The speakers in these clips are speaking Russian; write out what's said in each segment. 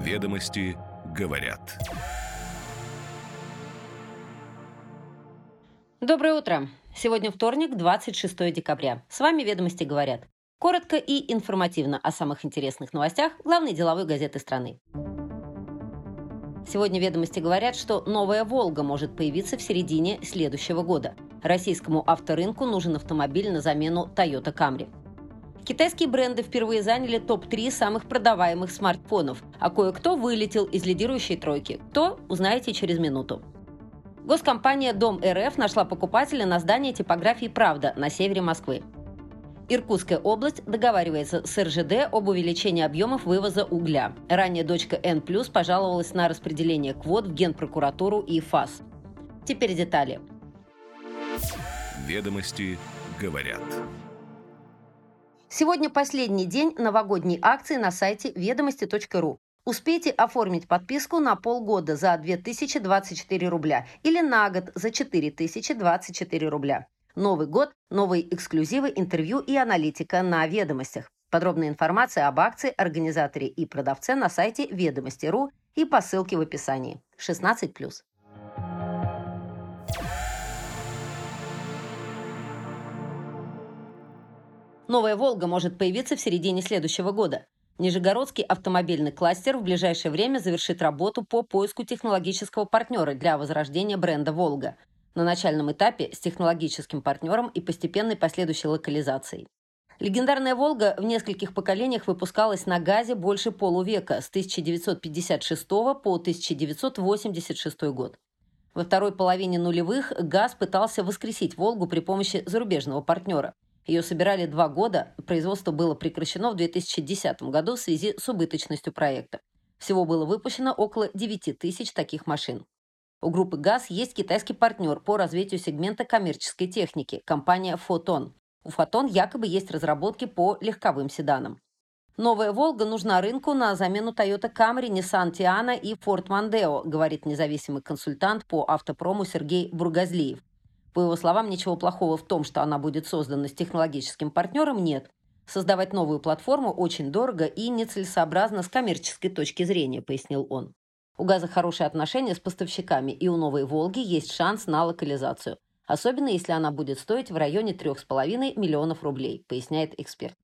Ведомости говорят. Доброе утро. Сегодня вторник, 26 декабря. С вами «Ведомости говорят». Коротко и информативно о самых интересных новостях главной деловой газеты страны. Сегодня «Ведомости» говорят, что новая «Волга» может появиться в середине следующего года. Российскому авторынку нужен автомобиль на замену Toyota Camry. Китайские бренды впервые заняли топ-3 самых продаваемых смартфонов, а кое-кто вылетел из лидирующей тройки. Кто, узнаете через минуту. Госкомпания «Дом РФ» нашла покупателя на здание типографии «Правда» на севере Москвы. Иркутская область договаривается с РЖД об увеличении объемов вывоза угля. Ранее дочка N+, пожаловалась на распределение квот в Генпрокуратуру и ФАС. Теперь детали. Ведомости говорят. Сегодня последний день новогодней акции на сайте ведомости.ру. Успейте оформить подписку на полгода за 2024 рубля или на год за 4024 рубля. Новый год, новые эксклюзивы, интервью и аналитика на ведомостях. Подробная информация об акции, организаторе и продавце на сайте ведомости.ру и по ссылке в описании. 16+. Новая «Волга» может появиться в середине следующего года. Нижегородский автомобильный кластер в ближайшее время завершит работу по поиску технологического партнера для возрождения бренда «Волга» на начальном этапе с технологическим партнером и постепенной последующей локализацией. Легендарная «Волга» в нескольких поколениях выпускалась на газе больше полувека, с 1956 по 1986 год. Во второй половине нулевых ГАЗ пытался воскресить «Волгу» при помощи зарубежного партнера – ее собирали два года, производство было прекращено в 2010 году в связи с убыточностью проекта. Всего было выпущено около 9 тысяч таких машин. У группы ГАЗ есть китайский партнер по развитию сегмента коммерческой техники – компания «Фотон». У «Фотон» якобы есть разработки по легковым седанам. Новая «Волга» нужна рынку на замену Toyota Camry, Nissan Tiana и Ford Mondeo, говорит независимый консультант по автопрому Сергей Бургазлиев. По его словам, ничего плохого в том, что она будет создана с технологическим партнером, нет. Создавать новую платформу очень дорого и нецелесообразно с коммерческой точки зрения, пояснил он. У «Газа» хорошие отношения с поставщиками, и у «Новой Волги» есть шанс на локализацию. Особенно, если она будет стоить в районе 3,5 миллионов рублей, поясняет эксперт.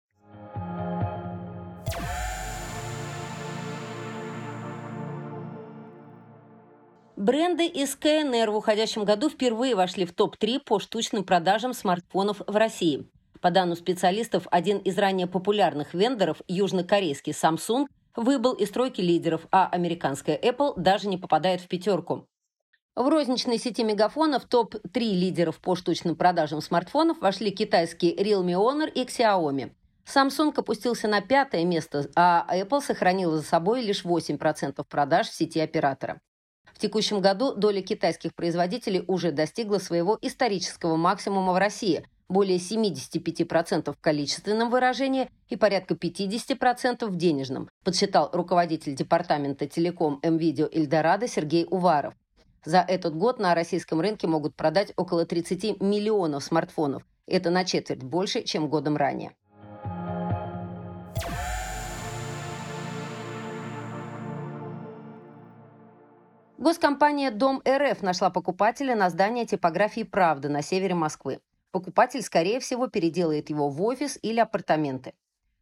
Бренды из КНР в уходящем году впервые вошли в топ-3 по штучным продажам смартфонов в России. По данным специалистов, один из ранее популярных вендоров, южнокорейский Samsung, выбыл из тройки лидеров, а американская Apple даже не попадает в пятерку. В розничной сети мегафонов топ-3 лидеров по штучным продажам смартфонов вошли китайские Realme Honor и Xiaomi. Samsung опустился на пятое место, а Apple сохранила за собой лишь 8% продаж в сети оператора. В текущем году доля китайских производителей уже достигла своего исторического максимума в России – более 75% в количественном выражении и порядка 50% в денежном, подсчитал руководитель департамента телеком МВидео Эльдорадо Сергей Уваров. За этот год на российском рынке могут продать около 30 миллионов смартфонов. Это на четверть больше, чем годом ранее. Госкомпания «Дом РФ» нашла покупателя на здание типографии «Правда» на севере Москвы. Покупатель, скорее всего, переделает его в офис или апартаменты.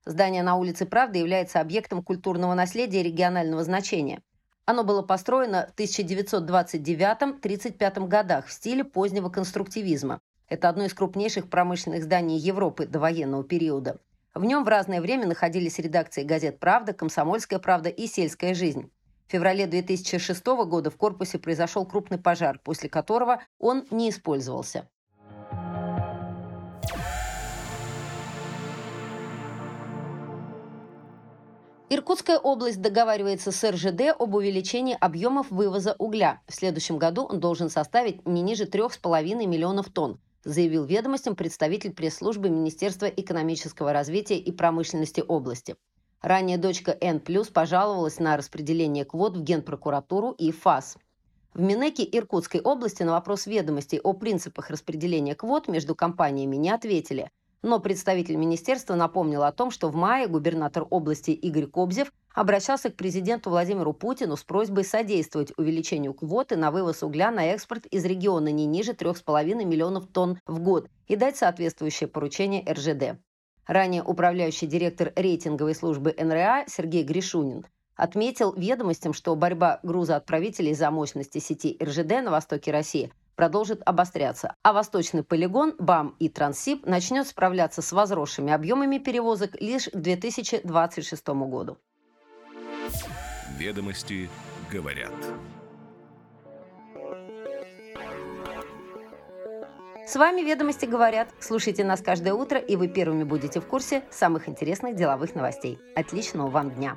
Здание на улице Правда является объектом культурного наследия регионального значения. Оно было построено в 1929-35 годах в стиле позднего конструктивизма. Это одно из крупнейших промышленных зданий Европы до военного периода. В нем в разное время находились редакции газет «Правда», «Комсомольская правда» и «Сельская жизнь». В феврале 2006 года в корпусе произошел крупный пожар, после которого он не использовался. Иркутская область договаривается с РЖД об увеличении объемов вывоза угля. В следующем году он должен составить не ниже 3,5 миллионов тонн, заявил ведомостям представитель пресс-службы Министерства экономического развития и промышленности области. Ранее дочка N+, пожаловалась на распределение квот в Генпрокуратуру и ФАС. В Минеке Иркутской области на вопрос ведомостей о принципах распределения квот между компаниями не ответили. Но представитель министерства напомнил о том, что в мае губернатор области Игорь Кобзев обращался к президенту Владимиру Путину с просьбой содействовать увеличению квоты на вывоз угля на экспорт из региона не ниже 3,5 миллионов тонн в год и дать соответствующее поручение РЖД. Ранее управляющий директор рейтинговой службы НРА Сергей Гришунин отметил ведомостям, что борьба грузоотправителей за мощности сети РЖД на востоке России – продолжит обостряться, а восточный полигон БАМ и Трансип начнет справляться с возросшими объемами перевозок лишь к 2026 году. Ведомости говорят. С вами «Ведомости говорят». Слушайте нас каждое утро, и вы первыми будете в курсе самых интересных деловых новостей. Отличного вам дня!